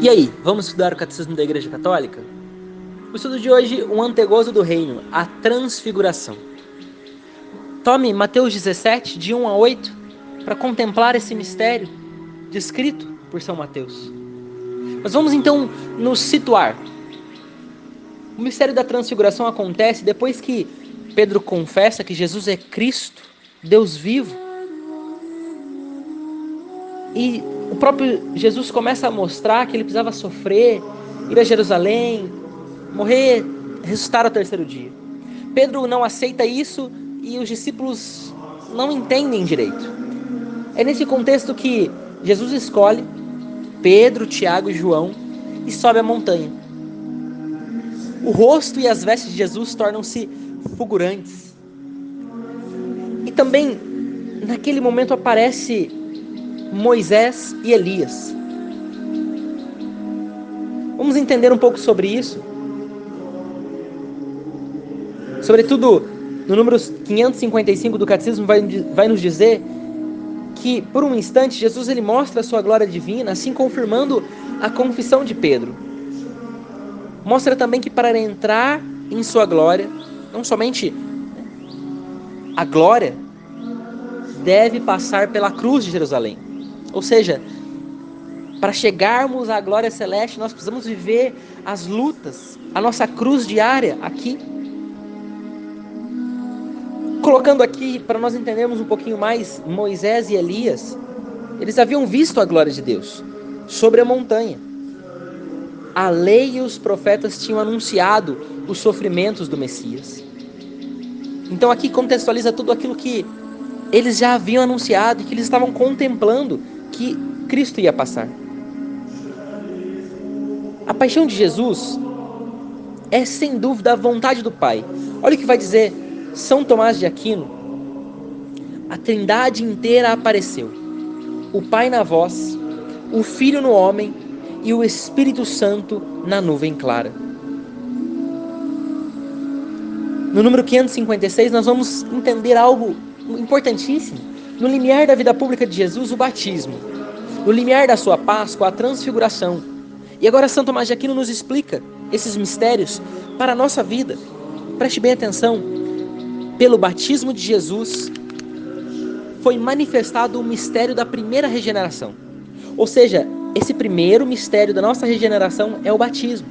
E aí, vamos estudar o Catecismo da Igreja Católica? O estudo de hoje, o antegozo do reino, a transfiguração. Tome Mateus 17, de 1 a 8, para contemplar esse mistério descrito por São Mateus. Mas vamos então nos situar. O mistério da transfiguração acontece depois que Pedro confessa que Jesus é Cristo, Deus vivo. E o próprio Jesus começa a mostrar que ele precisava sofrer, ir a Jerusalém, morrer, ressuscitar ao terceiro dia. Pedro não aceita isso e os discípulos não entendem direito. É nesse contexto que Jesus escolhe Pedro, Tiago e João e sobe a montanha. O rosto e as vestes de Jesus tornam-se fulgurantes. E também, naquele momento, aparece Moisés e Elias. Vamos entender um pouco sobre isso. Sobretudo, no número 555 do Catecismo, vai, vai nos dizer que, por um instante, Jesus ele mostra a sua glória divina, assim confirmando a confissão de Pedro. Mostra também que para entrar em sua glória, não somente a glória, deve passar pela cruz de Jerusalém. Ou seja, para chegarmos à glória celeste, nós precisamos viver as lutas, a nossa cruz diária aqui. Colocando aqui, para nós entendermos um pouquinho mais, Moisés e Elias, eles haviam visto a glória de Deus sobre a montanha. A lei e os profetas tinham anunciado os sofrimentos do Messias. Então aqui contextualiza tudo aquilo que eles já haviam anunciado e que eles estavam contemplando que Cristo ia passar. A paixão de Jesus é sem dúvida a vontade do Pai. Olha o que vai dizer São Tomás de Aquino. A Trindade inteira apareceu. O Pai na voz, o Filho no homem e o Espírito Santo na nuvem clara. No número 556, nós vamos entender algo importantíssimo. No limiar da vida pública de Jesus, o batismo. No limiar da sua Páscoa, a transfiguração. E agora Santo Tomás de Aquino nos explica esses mistérios para a nossa vida. Preste bem atenção. Pelo batismo de Jesus, foi manifestado o mistério da primeira regeneração. Ou seja, esse primeiro mistério da nossa regeneração é o batismo.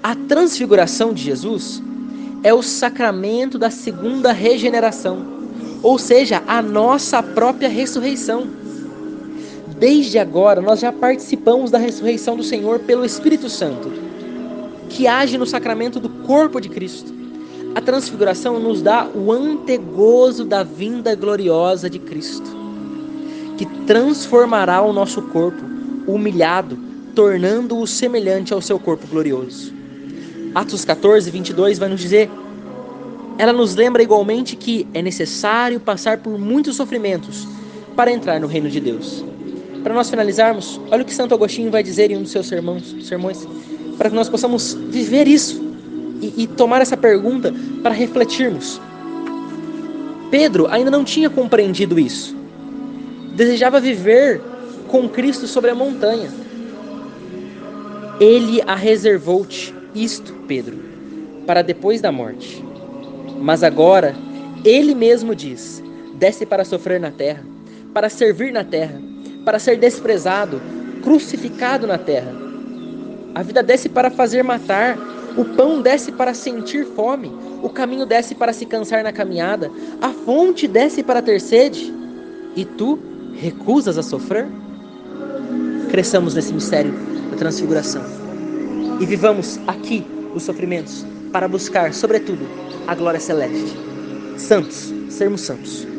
A transfiguração de Jesus é o sacramento da segunda regeneração ou seja, a nossa própria ressurreição. Desde agora, nós já participamos da ressurreição do Senhor pelo Espírito Santo, que age no sacramento do corpo de Cristo. A transfiguração nos dá o antegozo da vinda gloriosa de Cristo, que transformará o nosso corpo humilhado, tornando-o semelhante ao seu corpo glorioso. Atos 14, 22 vai nos dizer ela nos lembra igualmente que é necessário passar por muitos sofrimentos para entrar no reino de Deus. Para nós finalizarmos, olha o que Santo Agostinho vai dizer em um dos seus sermões, sermões para que nós possamos viver isso e, e tomar essa pergunta para refletirmos. Pedro ainda não tinha compreendido isso. Desejava viver com Cristo sobre a montanha. Ele a reservou-te, isto, Pedro, para depois da morte. Mas agora, ele mesmo diz: desce para sofrer na terra, para servir na terra, para ser desprezado, crucificado na terra. A vida desce para fazer matar, o pão desce para sentir fome, o caminho desce para se cansar na caminhada, a fonte desce para ter sede. E tu recusas a sofrer? Cresçamos nesse mistério da transfiguração e vivamos aqui os sofrimentos para buscar, sobretudo, a glória celeste. Santos, sermos santos.